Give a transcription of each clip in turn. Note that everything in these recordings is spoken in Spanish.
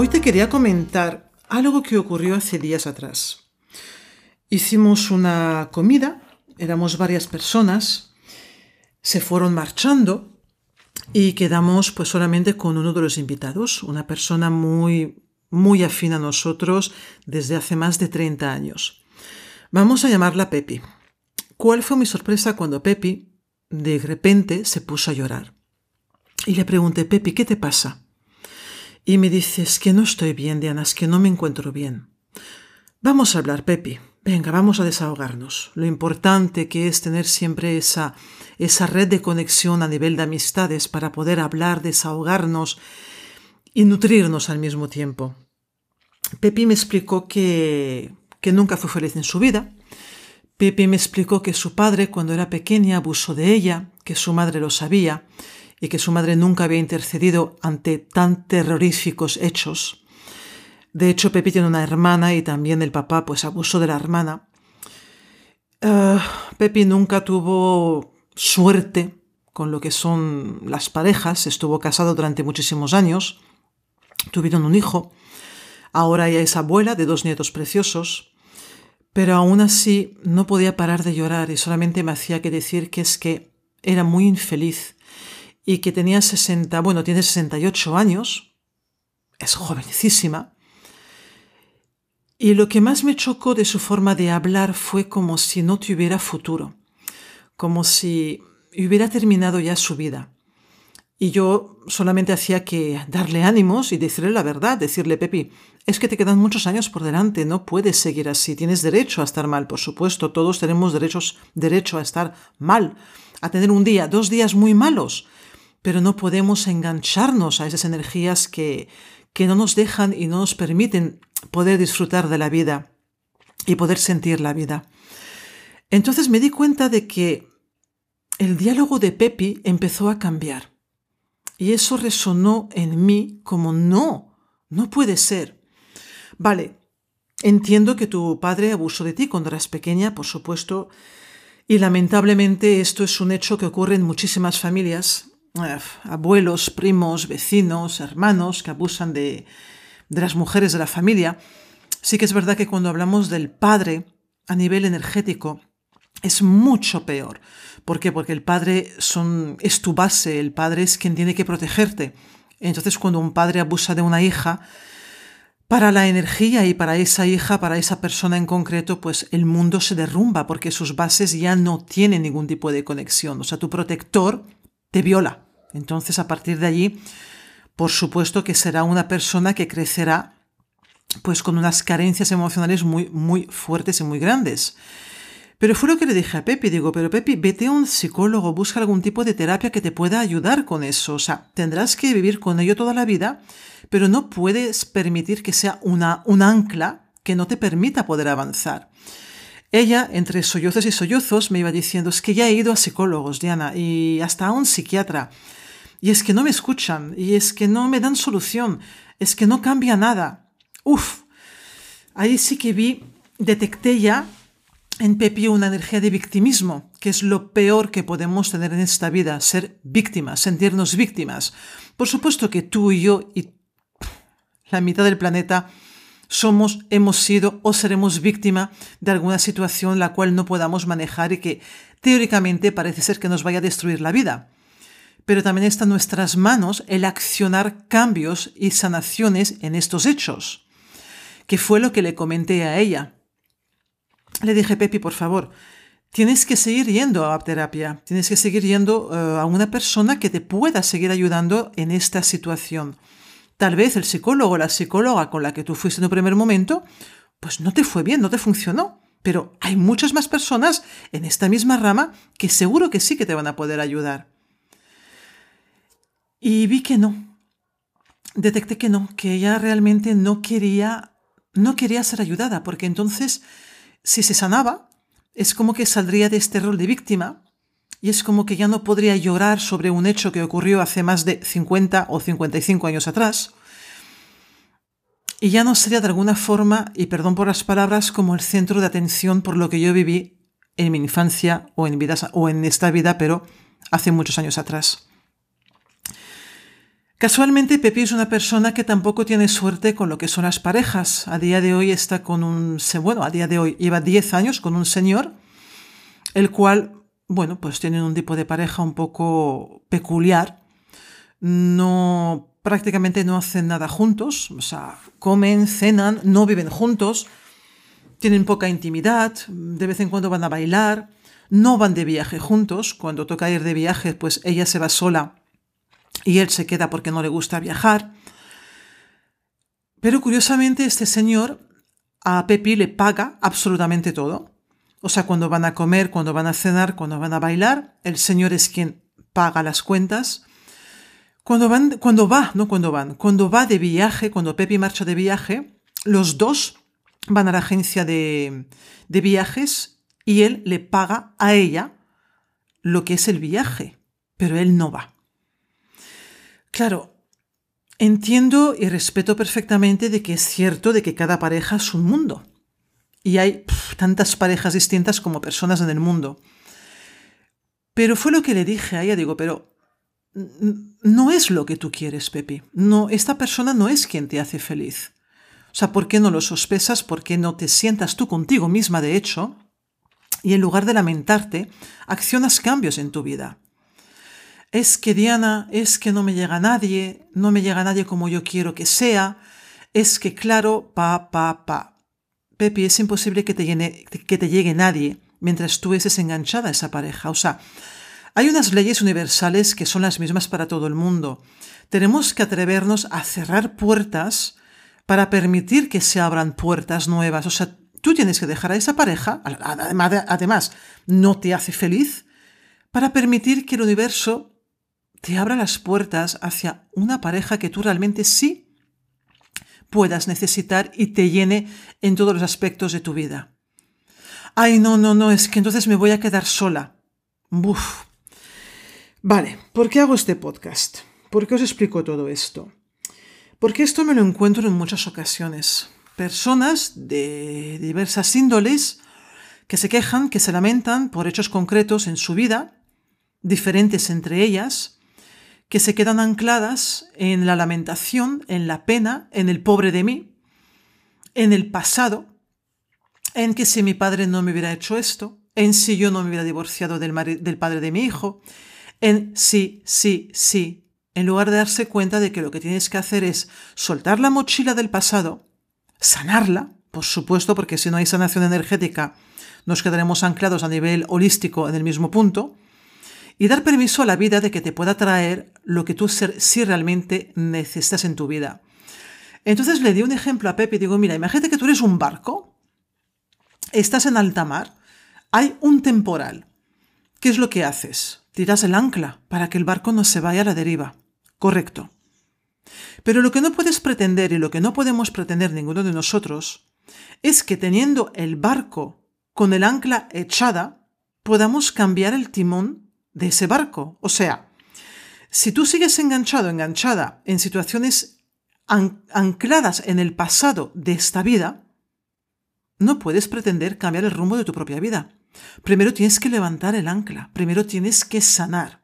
Hoy te quería comentar algo que ocurrió hace días atrás. Hicimos una comida, éramos varias personas, se fueron marchando y quedamos pues solamente con uno de los invitados, una persona muy muy afín a nosotros desde hace más de 30 años. Vamos a llamarla Pepi. ¿Cuál fue mi sorpresa cuando Pepi de repente se puso a llorar? Y le pregunté, Pepi, ¿qué te pasa? Y me dices que no estoy bien, Diana, es que no me encuentro bien. Vamos a hablar, Pepi. Venga, vamos a desahogarnos. Lo importante que es tener siempre esa, esa red de conexión a nivel de amistades para poder hablar, desahogarnos y nutrirnos al mismo tiempo. Pepi me explicó que, que nunca fue feliz en su vida. Pepi me explicó que su padre, cuando era pequeña, abusó de ella, que su madre lo sabía y que su madre nunca había intercedido ante tan terroríficos hechos. De hecho, Pepi tiene una hermana y también el papá pues abusó de la hermana. Uh, Pepi nunca tuvo suerte con lo que son las parejas, estuvo casado durante muchísimos años, tuvieron un hijo, ahora ya es abuela de dos nietos preciosos, pero aún así no podía parar de llorar y solamente me hacía que decir que es que era muy infeliz y que tenía 60, bueno, tiene 68 años, es jovencísima. Y lo que más me chocó de su forma de hablar fue como si no tuviera futuro, como si hubiera terminado ya su vida. Y yo solamente hacía que darle ánimos y decirle la verdad, decirle, Pepi, es que te quedan muchos años por delante, no puedes seguir así, tienes derecho a estar mal, por supuesto, todos tenemos derechos, derecho a estar mal, a tener un día, dos días muy malos, pero no podemos engancharnos a esas energías que, que no nos dejan y no nos permiten poder disfrutar de la vida y poder sentir la vida. Entonces me di cuenta de que el diálogo de Pepi empezó a cambiar. Y eso resonó en mí como no, no puede ser. Vale, entiendo que tu padre abusó de ti cuando eras pequeña, por supuesto, y lamentablemente esto es un hecho que ocurre en muchísimas familias abuelos, primos, vecinos, hermanos que abusan de, de las mujeres de la familia, sí que es verdad que cuando hablamos del padre a nivel energético, es mucho peor. ¿Por qué? Porque el padre son, es tu base, el padre es quien tiene que protegerte. Entonces cuando un padre abusa de una hija, para la energía y para esa hija, para esa persona en concreto, pues el mundo se derrumba porque sus bases ya no tienen ningún tipo de conexión. O sea, tu protector te viola. Entonces, a partir de allí, por supuesto que será una persona que crecerá pues con unas carencias emocionales muy, muy fuertes y muy grandes. Pero fue lo que le dije a Pepi, digo, pero Pepi, vete a un psicólogo, busca algún tipo de terapia que te pueda ayudar con eso. O sea, tendrás que vivir con ello toda la vida, pero no puedes permitir que sea una, un ancla que no te permita poder avanzar. Ella, entre sollozos y sollozos, me iba diciendo, es que ya he ido a psicólogos, Diana, y hasta a un psiquiatra. Y es que no me escuchan, y es que no me dan solución, es que no cambia nada. Uf, ahí sí que vi, detecté ya en Pepi una energía de victimismo, que es lo peor que podemos tener en esta vida, ser víctimas, sentirnos víctimas. Por supuesto que tú y yo y la mitad del planeta somos, hemos sido o seremos víctima de alguna situación la cual no podamos manejar y que teóricamente parece ser que nos vaya a destruir la vida. Pero también está en nuestras manos el accionar cambios y sanaciones en estos hechos, que fue lo que le comenté a ella. le dije, Pepi, por favor, tienes que seguir yendo a terapia, tienes que seguir yendo eh, a una persona que te pueda seguir ayudando en esta situación. Tal vez el psicólogo o la psicóloga con la que tú fuiste en un primer momento, pues no te fue bien, no te funcionó. Pero hay muchas más personas en esta misma rama que seguro que sí que te van a poder ayudar. Y vi que no. Detecté que no, que ella realmente no quería, no quería ser ayudada, porque entonces, si se sanaba, es como que saldría de este rol de víctima y es como que ya no podría llorar sobre un hecho que ocurrió hace más de 50 o 55 años atrás. Y ya no sería de alguna forma, y perdón por las palabras, como el centro de atención por lo que yo viví en mi infancia o en, o en esta vida, pero hace muchos años atrás. Casualmente, Pepi es una persona que tampoco tiene suerte con lo que son las parejas. A día de hoy está con un... Bueno, a día de hoy lleva 10 años con un señor, el cual bueno, pues tienen un tipo de pareja un poco peculiar. No, prácticamente no hacen nada juntos, o sea, comen, cenan, no viven juntos, tienen poca intimidad, de vez en cuando van a bailar, no van de viaje juntos, cuando toca ir de viaje, pues ella se va sola y él se queda porque no le gusta viajar. Pero curiosamente este señor a Pepi le paga absolutamente todo. O sea, cuando van a comer, cuando van a cenar, cuando van a bailar, el Señor es quien paga las cuentas. Cuando van, cuando va, no cuando van, cuando va de viaje, cuando Pepi marcha de viaje, los dos van a la agencia de, de viajes y él le paga a ella lo que es el viaje, pero él no va. Claro, entiendo y respeto perfectamente de que es cierto de que cada pareja es un mundo y hay tantas parejas distintas como personas en el mundo. Pero fue lo que le dije a ella, digo, pero no es lo que tú quieres, Pepi. No, esta persona no es quien te hace feliz. O sea, ¿por qué no lo sospesas? ¿Por qué no te sientas tú contigo misma, de hecho? Y en lugar de lamentarte, accionas cambios en tu vida. Es que Diana, es que no me llega nadie, no me llega nadie como yo quiero que sea, es que claro, pa, pa, pa. Pepi, es imposible que te, que te llegue nadie mientras tú estés enganchada a esa pareja. O sea, hay unas leyes universales que son las mismas para todo el mundo. Tenemos que atrevernos a cerrar puertas para permitir que se abran puertas nuevas. O sea, tú tienes que dejar a esa pareja, además, además no te hace feliz, para permitir que el universo te abra las puertas hacia una pareja que tú realmente sí puedas necesitar y te llene en todos los aspectos de tu vida. Ay, no, no, no, es que entonces me voy a quedar sola. Buf. Vale, ¿por qué hago este podcast? ¿Por qué os explico todo esto? Porque esto me lo encuentro en muchas ocasiones. Personas de diversas índoles que se quejan, que se lamentan por hechos concretos en su vida, diferentes entre ellas, que se quedan ancladas en la lamentación, en la pena, en el pobre de mí, en el pasado, en que si mi padre no me hubiera hecho esto, en si yo no me hubiera divorciado del, padre de mi hijo, en sí, sí, sí, en lugar de darse cuenta de que lo que tienes que hacer es soltar la mochila del pasado, sanarla, por supuesto, porque si no hay sanación energética, nos quedaremos anclados a nivel holístico en el mismo punto, y dar permiso a la vida de que te pueda traer lo que tú sí realmente necesitas en tu vida. Entonces le di un ejemplo a Pepe y digo, mira, imagínate que tú eres un barco, estás en alta mar, hay un temporal. ¿Qué es lo que haces? Tiras el ancla para que el barco no se vaya a la deriva. Correcto. Pero lo que no puedes pretender y lo que no podemos pretender ninguno de nosotros es que teniendo el barco con el ancla echada, podamos cambiar el timón de ese barco. O sea, si tú sigues enganchado, enganchada en situaciones ancladas en el pasado de esta vida, no puedes pretender cambiar el rumbo de tu propia vida. Primero tienes que levantar el ancla, primero tienes que sanar.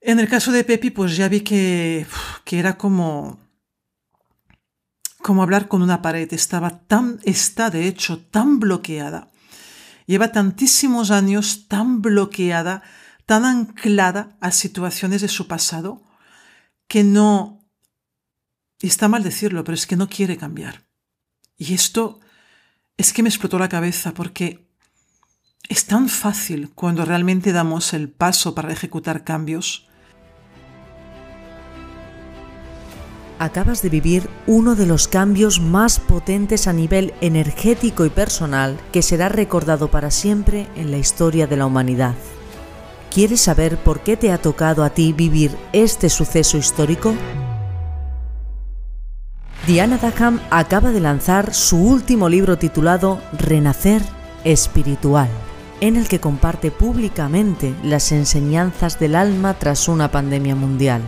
En el caso de Pepi, pues ya vi que, que era como, como hablar con una pared. Estaba tan, está de hecho tan bloqueada lleva tantísimos años tan bloqueada, tan anclada a situaciones de su pasado, que no, está mal decirlo, pero es que no quiere cambiar. Y esto es que me explotó la cabeza porque es tan fácil cuando realmente damos el paso para ejecutar cambios. Acabas de vivir uno de los cambios más potentes a nivel energético y personal que será recordado para siempre en la historia de la humanidad. ¿Quieres saber por qué te ha tocado a ti vivir este suceso histórico? Diana Daham acaba de lanzar su último libro titulado Renacer Espiritual, en el que comparte públicamente las enseñanzas del alma tras una pandemia mundial.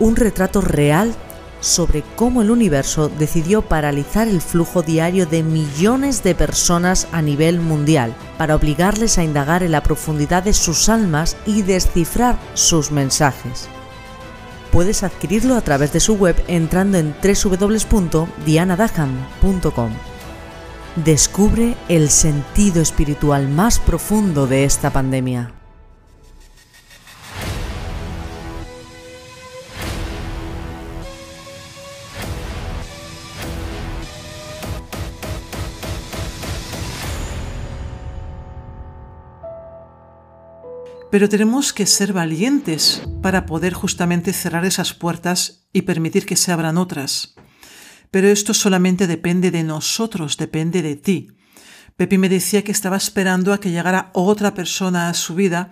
Un retrato real sobre cómo el universo decidió paralizar el flujo diario de millones de personas a nivel mundial para obligarles a indagar en la profundidad de sus almas y descifrar sus mensajes puedes adquirirlo a través de su web entrando en www.dianadaham.com. Descubre el sentido espiritual más profundo de esta pandemia. Pero tenemos que ser valientes para poder justamente cerrar esas puertas y permitir que se abran otras. Pero esto solamente depende de nosotros, depende de ti. Pepi me decía que estaba esperando a que llegara otra persona a su vida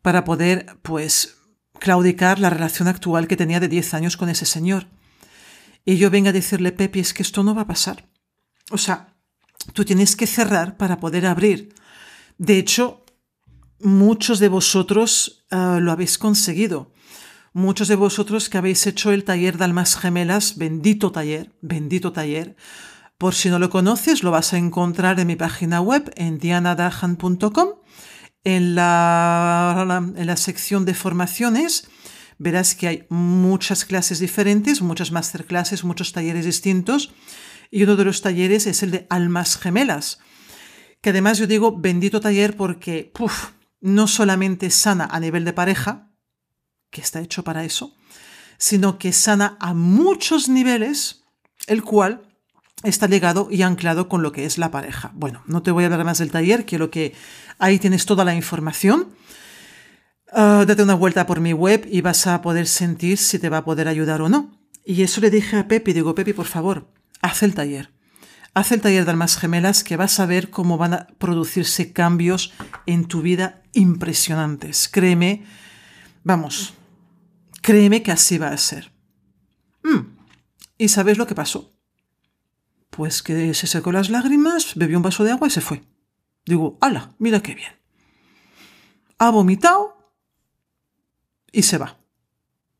para poder, pues, claudicar la relación actual que tenía de 10 años con ese señor. Y yo venga a decirle, Pepi, es que esto no va a pasar. O sea, tú tienes que cerrar para poder abrir. De hecho, muchos de vosotros ah, lo habéis conseguido. Muchos de vosotros que habéis hecho el taller de almas gemelas, bendito taller, bendito taller. Por si no lo conoces, lo vas a encontrar en mi página web en dianadahan.com. En la, en la sección de formaciones verás que hay muchas clases diferentes, muchas masterclasses, muchos talleres distintos. Y uno de los talleres es el de almas gemelas. Que además yo digo bendito taller porque, no solamente sana a nivel de pareja, que está hecho para eso, sino que sana a muchos niveles, el cual está ligado y anclado con lo que es la pareja. Bueno, no te voy a hablar más del taller, quiero que ahí tienes toda la información. Ah, date una vuelta por mi web y vas a poder sentir si te va a poder ayudar o no. Y eso le dije a Pepi, digo, Pepi, por favor, haz el taller. Haz el taller de almas gemelas que vas a ver cómo van a producirse cambios en tu vida impresionantes. Créeme, vamos, créeme que así va a ser. Mm, ¿Y sabes lo que pasó? Pues que se secó las lágrimas, bebió un vaso de agua y se fue. Digo, ¡hala! Mira qué bien. Ha vomitado y se va.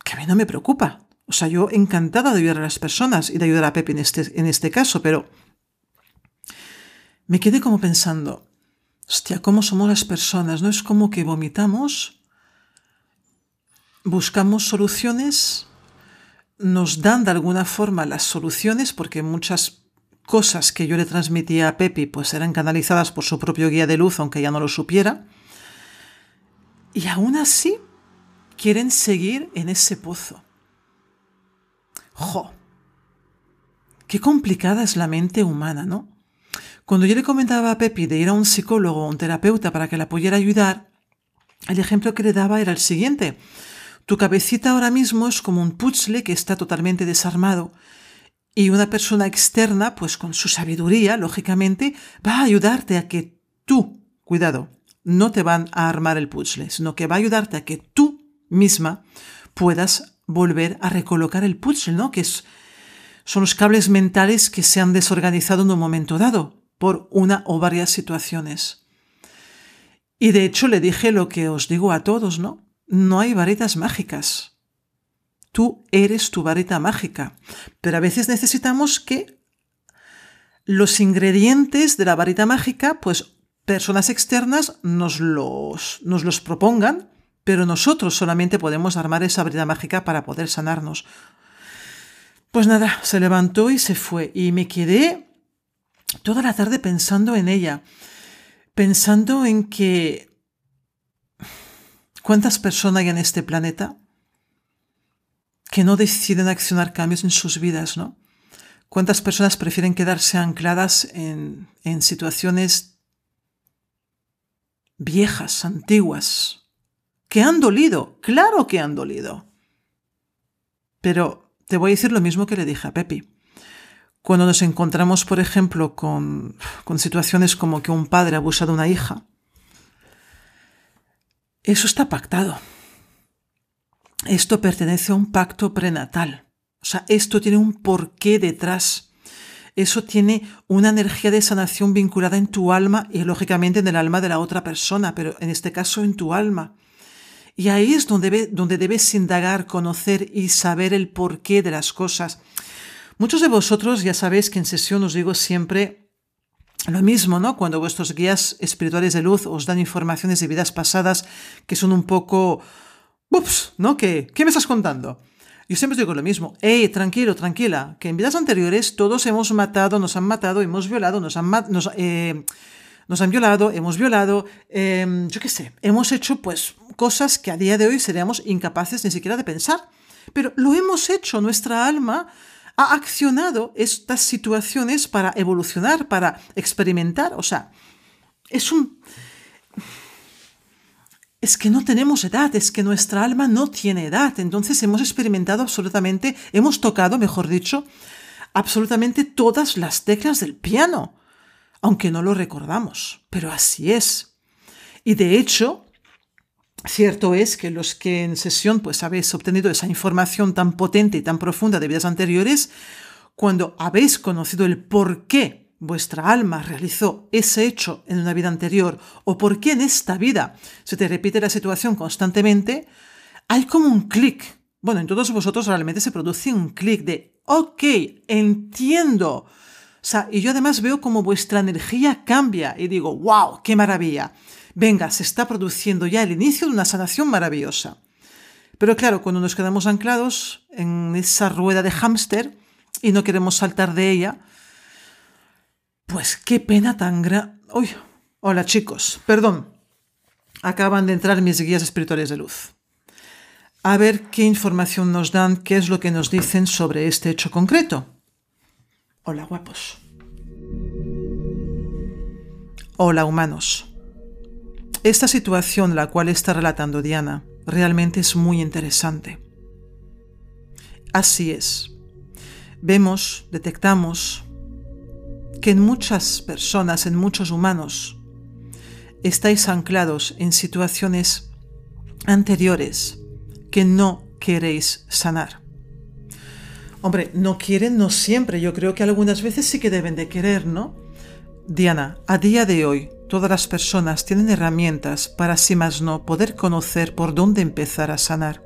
Que a mí no me preocupa. O sea, yo encantada de ayudar a las personas y de ayudar a Pepe en este, en este caso, pero me quedé como pensando, hostia, ¿cómo somos las personas? ¿No es como que vomitamos, buscamos soluciones, nos dan de alguna forma las soluciones, porque muchas cosas que yo le transmitía a Pepi pues eran canalizadas por su propio guía de luz, aunque ya no lo supiera, y aún así quieren seguir en ese pozo. ¡Jo! Qué complicada es la mente humana, ¿no? Cuando yo le comentaba a Pepi de ir a un psicólogo o un terapeuta para que la pudiera ayudar, el ejemplo que le daba era el siguiente. Tu cabecita ahora mismo es como un puzzle que está totalmente desarmado y una persona externa, pues con su sabiduría, lógicamente, va a ayudarte a que tú, cuidado, no te van a armar el puzzle, sino que va a ayudarte a que tú misma puedas volver a recolocar el puzzle, ¿no? Que es, son los cables mentales que se han desorganizado en un momento dado por una o varias situaciones. Y de hecho le dije lo que os digo a todos, ¿no? No hay varitas mágicas. Tú eres tu varita mágica, pero a veces necesitamos que los ingredientes de la varita mágica, pues personas externas nos los, nos los propongan, pero nosotros solamente podemos armar esa varita mágica para poder sanarnos. Pues nada, se levantó y se fue, y me quedé toda la tarde pensando en ella, pensando en que cuántas personas hay en este planeta que no deciden accionar cambios en sus vidas, ¿no? ¿Cuántas personas prefieren quedarse ancladas en, en situaciones viejas, antiguas, que han dolido? Claro que han dolido. Pero te voy a decir lo mismo que le dije a Pepi. Cuando nos encontramos, por ejemplo, con, con situaciones como que un padre abusa de una hija, eso está pactado. Esto pertenece a un pacto prenatal. O sea, esto tiene un porqué detrás. Eso tiene una energía de sanación vinculada en tu alma y lógicamente en el alma de la otra persona, pero en este caso en tu alma. Y ahí es donde, donde debes indagar, conocer y saber el porqué de las cosas. Muchos de vosotros ya sabéis que en sesión os digo siempre lo mismo, ¿no? Cuando vuestros guías espirituales de luz os dan informaciones de vidas pasadas que son un poco... Ups, ¿no? ¿Qué, ¿Qué me estás contando? Yo siempre digo lo mismo. Hey, tranquilo, tranquila, que en vidas anteriores todos hemos matado, nos han matado, hemos violado, nos han, nos, eh, nos han violado, hemos violado, eh, yo qué sé, hemos hecho pues cosas que a día de hoy seríamos incapaces ni siquiera de pensar. Pero lo hemos hecho, nuestra alma ha accionado estas situaciones para evolucionar, para experimentar. O sea, es un... Es que no tenemos edad, es que nuestra alma no tiene edad. Entonces hemos experimentado absolutamente, hemos tocado, mejor dicho, absolutamente todas las teclas del piano, aunque no lo recordamos. Pero así es. Y de hecho, Cierto es que los que en sesión pues habéis obtenido esa información tan potente y tan profunda de vidas anteriores, cuando habéis conocido el por qué vuestra alma realizó ese hecho en una vida anterior o por qué en esta vida se te repite la situación constantemente, hay como un clic. Bueno, en todos vosotros realmente se produce un clic de, ok, entiendo. O sea, y yo además veo como vuestra energía cambia y digo, wow, qué maravilla venga, se está produciendo ya el inicio de una sanación maravillosa. Pero claro, cuando nos quedamos anclados en esa rueda de hámster y no queremos saltar de ella, pues qué pena tan grande. Uy, hola chicos, perdón. Acaban de entrar mis guías espirituales de luz. A ver qué información nos dan, qué es lo que nos dicen sobre este hecho concreto. Hola guapos. Hola humanos. Esta situación, la cual está relatando Diana, realmente es muy interesante. Así es. Vemos, detectamos que en muchas personas, en muchos humanos, estáis anclados en situaciones anteriores que no queréis sanar. Hombre, no quieren, no siempre. Yo creo que algunas veces sí que deben de querer, ¿no? Diana, a día de hoy, Todas las personas tienen herramientas para sí más no poder conocer por dónde empezar a sanar.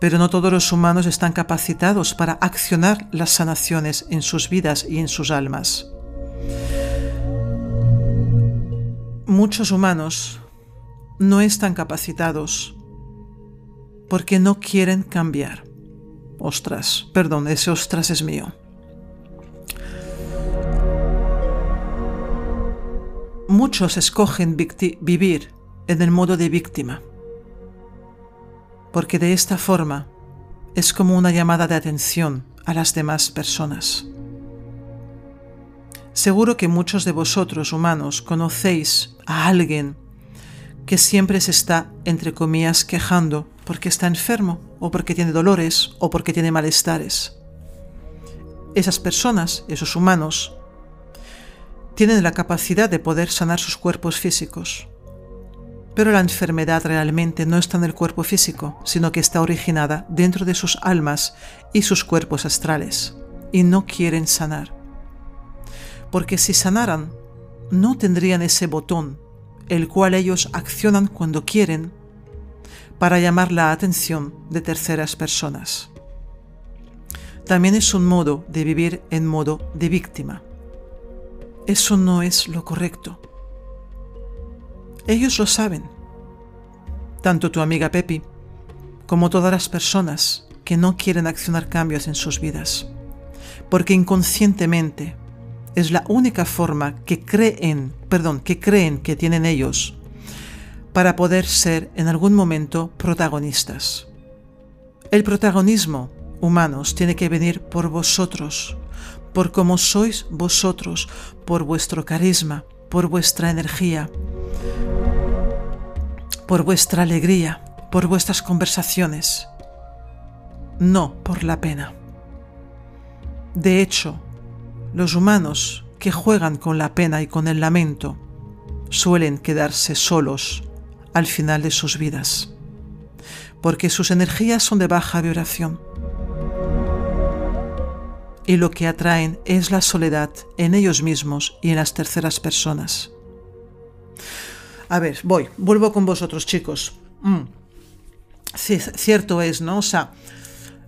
Pero no todos los humanos están capacitados para accionar las sanaciones en sus vidas y en sus almas. Muchos humanos no están capacitados porque no quieren cambiar. Ostras, perdón, ese ostras es mío. Muchos escogen vivir en el modo de víctima, porque de esta forma es como una llamada de atención a las demás personas. Seguro que muchos de vosotros humanos conocéis a alguien que siempre se está, entre comillas, quejando porque está enfermo o porque tiene dolores o porque tiene malestares. Esas personas, esos humanos, tienen la capacidad de poder sanar sus cuerpos físicos. Pero la enfermedad realmente no está en el cuerpo físico, sino que está originada dentro de sus almas y sus cuerpos astrales, y no quieren sanar. Porque si sanaran, no tendrían ese botón, el cual ellos accionan cuando quieren, para llamar la atención de terceras personas. También es un modo de vivir en modo de víctima eso no es lo correcto. Ellos lo saben. Tanto tu amiga Pepi como todas las personas que no quieren accionar cambios en sus vidas. Porque inconscientemente es la única forma que creen, perdón, que creen que tienen ellos para poder ser en algún momento protagonistas. El protagonismo, humanos, tiene que venir por vosotros, por cómo sois vosotros, por vuestro carisma, por vuestra energía, por vuestra alegría, por vuestras conversaciones, no por la pena. De hecho, los humanos que juegan con la pena y con el lamento suelen quedarse solos al final de sus vidas, porque sus energías son de baja vibración. Y lo que atraen es la soledad en ellos mismos y en las terceras personas. A ver, voy, vuelvo con vosotros chicos. Mm. cierto es, ¿no? O sea,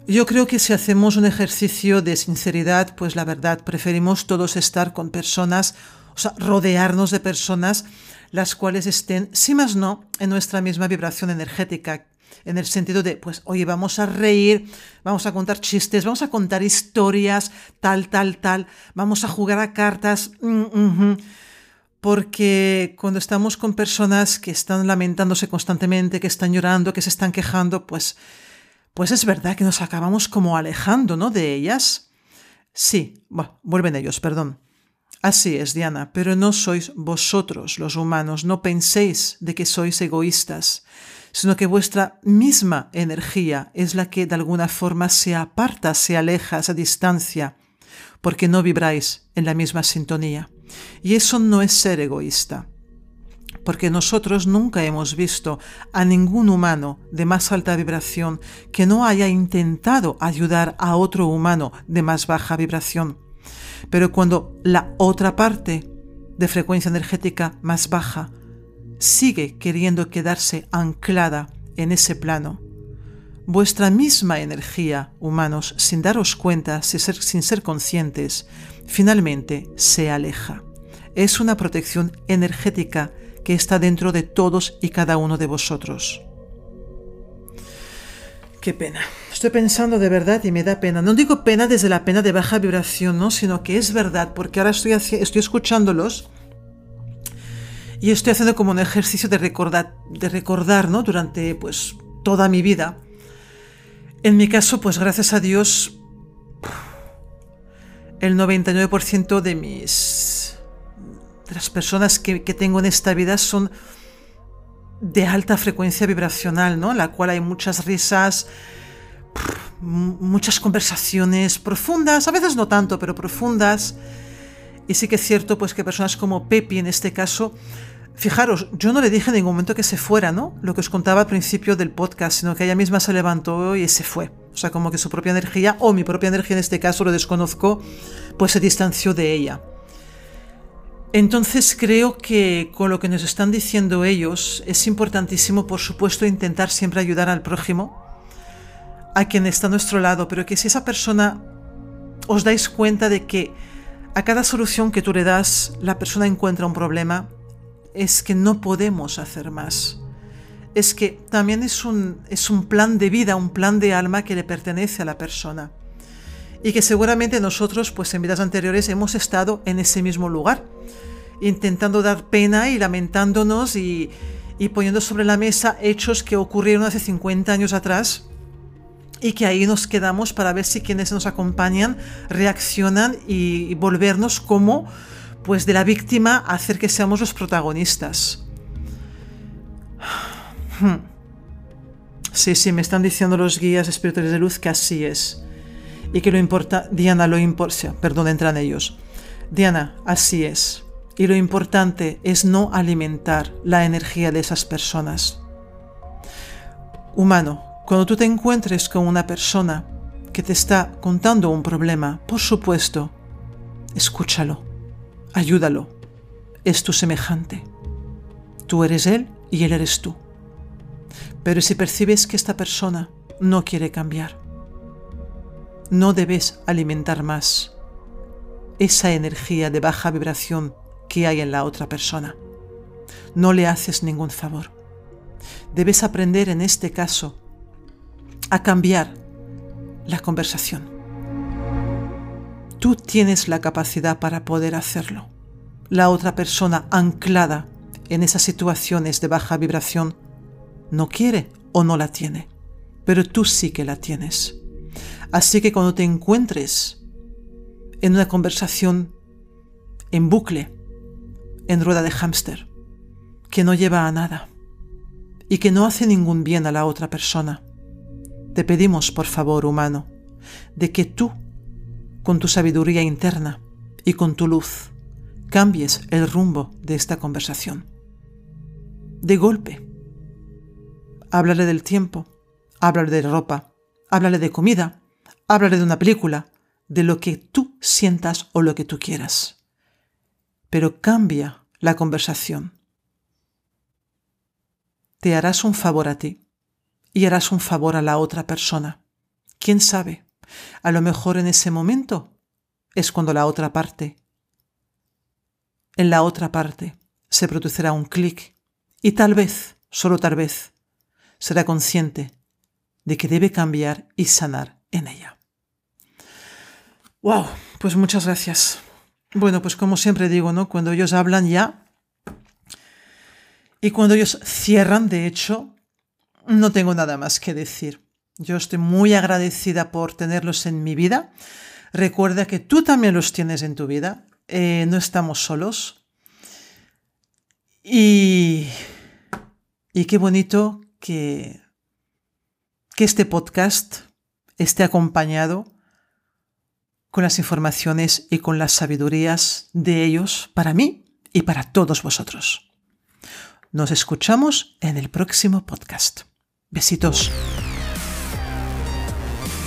yo creo que si hacemos un ejercicio de sinceridad, pues la verdad, preferimos todos estar con personas, o sea, rodearnos de personas las cuales estén, si más no, en nuestra misma vibración energética, en el sentido de, pues, oye, vamos a reír, vamos a contar chistes, vamos a contar historias, tal, tal, tal, vamos a jugar a cartas, mm, porque cuando estamos con personas que están lamentándose constantemente, que están llorando, que se están quejando, pues pues es verdad que nos acabamos como alejando, ¿no? De ellas. Sí, bueno, vuelven ellos, perdón. Así es, Diana, pero no sois vosotros los humanos, no penséis de que sois egoístas, sino que vuestra misma energía es la que de alguna forma se aparta, se aleja, se distancia, porque no vibráis en la misma sintonía. Y eso no es ser egoísta porque nosotros nunca hemos visto a ningún humano de más alta vibración que no haya intentado ayudar a otro humano de más baja vibración. Pero cuando la otra parte de frecuencia energética más baja sigue queriendo quedarse anclada en ese plano, vuestra misma energía, humanos, sin daros cuenta, sin ser, conscientes, finalmente se aleja. Es una protección energética que está dentro de todos y cada uno de vosotros. Qué pena. Estoy pensando de verdad y me da pena. No digo pena desde la pena de baja vibración, ¿no? Sino que es verdad, porque ahora estoy, estoy escuchándolos y estoy haciendo como un ejercicio de recordar, de recordar, ¿no? Durante, pues, toda mi vida. En mi caso, pues, gracias a Dios, el 99% de mis las personas que, tengo en esta vida son de alta frecuencia vibracional, ¿no? En la cual hay muchas risas, muchas conversaciones profundas, a veces no tanto, pero profundas. Y sí que es cierto, pues que personas como Pepi en este caso, fijaros, yo no le dije en ningún momento que se fuera, ¿no? Lo que os contaba al principio del podcast, sino que ella misma se levantó y se fue. O sea, como que su propia energía, o mi propia energía en este caso, lo desconozco, pues se distanció de ella. Entonces creo que con lo que nos están diciendo ellos es importantísimo, por supuesto, intentar siempre ayudar al prójimo, a quien está a nuestro lado, pero que si esa persona os dais cuenta de que a cada solución que tú le das la persona encuentra un problema, es que no podemos hacer más. Es que también es un, es un plan de vida, un plan de alma que le pertenece a la persona. Y que seguramente nosotros, pues en vidas anteriores, hemos estado en ese mismo lugar intentando dar pena y lamentándonos y, poniendo sobre la mesa hechos que ocurrieron hace 50 años atrás y que ahí nos quedamos para ver si quienes nos acompañan reaccionan y, volvernos como pues de la víctima a hacer que seamos los protagonistas. Hmm. Sí, sí, me están diciendo los guías espirituales de luz que así es. Y que lo importa, Diana, lo importa, perdón, entran ellos. Diana, así es. Y lo importante es no alimentar la energía de esas personas. Humano, cuando tú te encuentres con una persona que te está contando un problema, por supuesto, escúchalo, ayúdalo, es tu semejante. Tú eres él y él eres tú. Pero si percibes que esta persona no quiere cambiar, no debes alimentar más esa energía de baja vibración que hay en la otra persona. No le haces ningún favor. Debes aprender en este caso a cambiar la conversación. Tú tienes la capacidad para poder hacerlo. La otra persona anclada en esas situaciones de baja vibración no quiere o no la tiene, pero tú sí que la tienes. Así que cuando te encuentres en una conversación en bucle, en rueda de hámster, que no lleva a nada y que no hace ningún bien a la otra persona. Te pedimos, por favor, humano, de que tú, con tu sabiduría interna y con tu luz, cambies el rumbo de esta conversación. De golpe. Háblale del tiempo, háblale de ropa, háblale de comida, háblale de una película, de lo que tú sientas o lo que tú quieras. Pero cambia la conversación. Te harás un favor a ti y harás un favor a la otra persona. ¿Quién sabe? A lo mejor en ese momento es cuando la otra parte, en la otra parte, se producirá un clic y tal vez, solo tal vez, será consciente de que debe cambiar y sanar en ella. Wow, pues muchas gracias. Bueno, pues como siempre digo, ¿no? Cuando ellos hablan ya y cuando ellos cierran, de hecho, no tengo nada más que decir. Yo estoy muy agradecida por tenerlos en mi vida. Recuerda que tú también los tienes en tu vida. Eh, no estamos solos. Y, y qué bonito que, que este podcast esté acompañado con las informaciones y con las sabidurías de ellos para mí y para todos vosotros. Nos escuchamos en el próximo podcast. Besitos.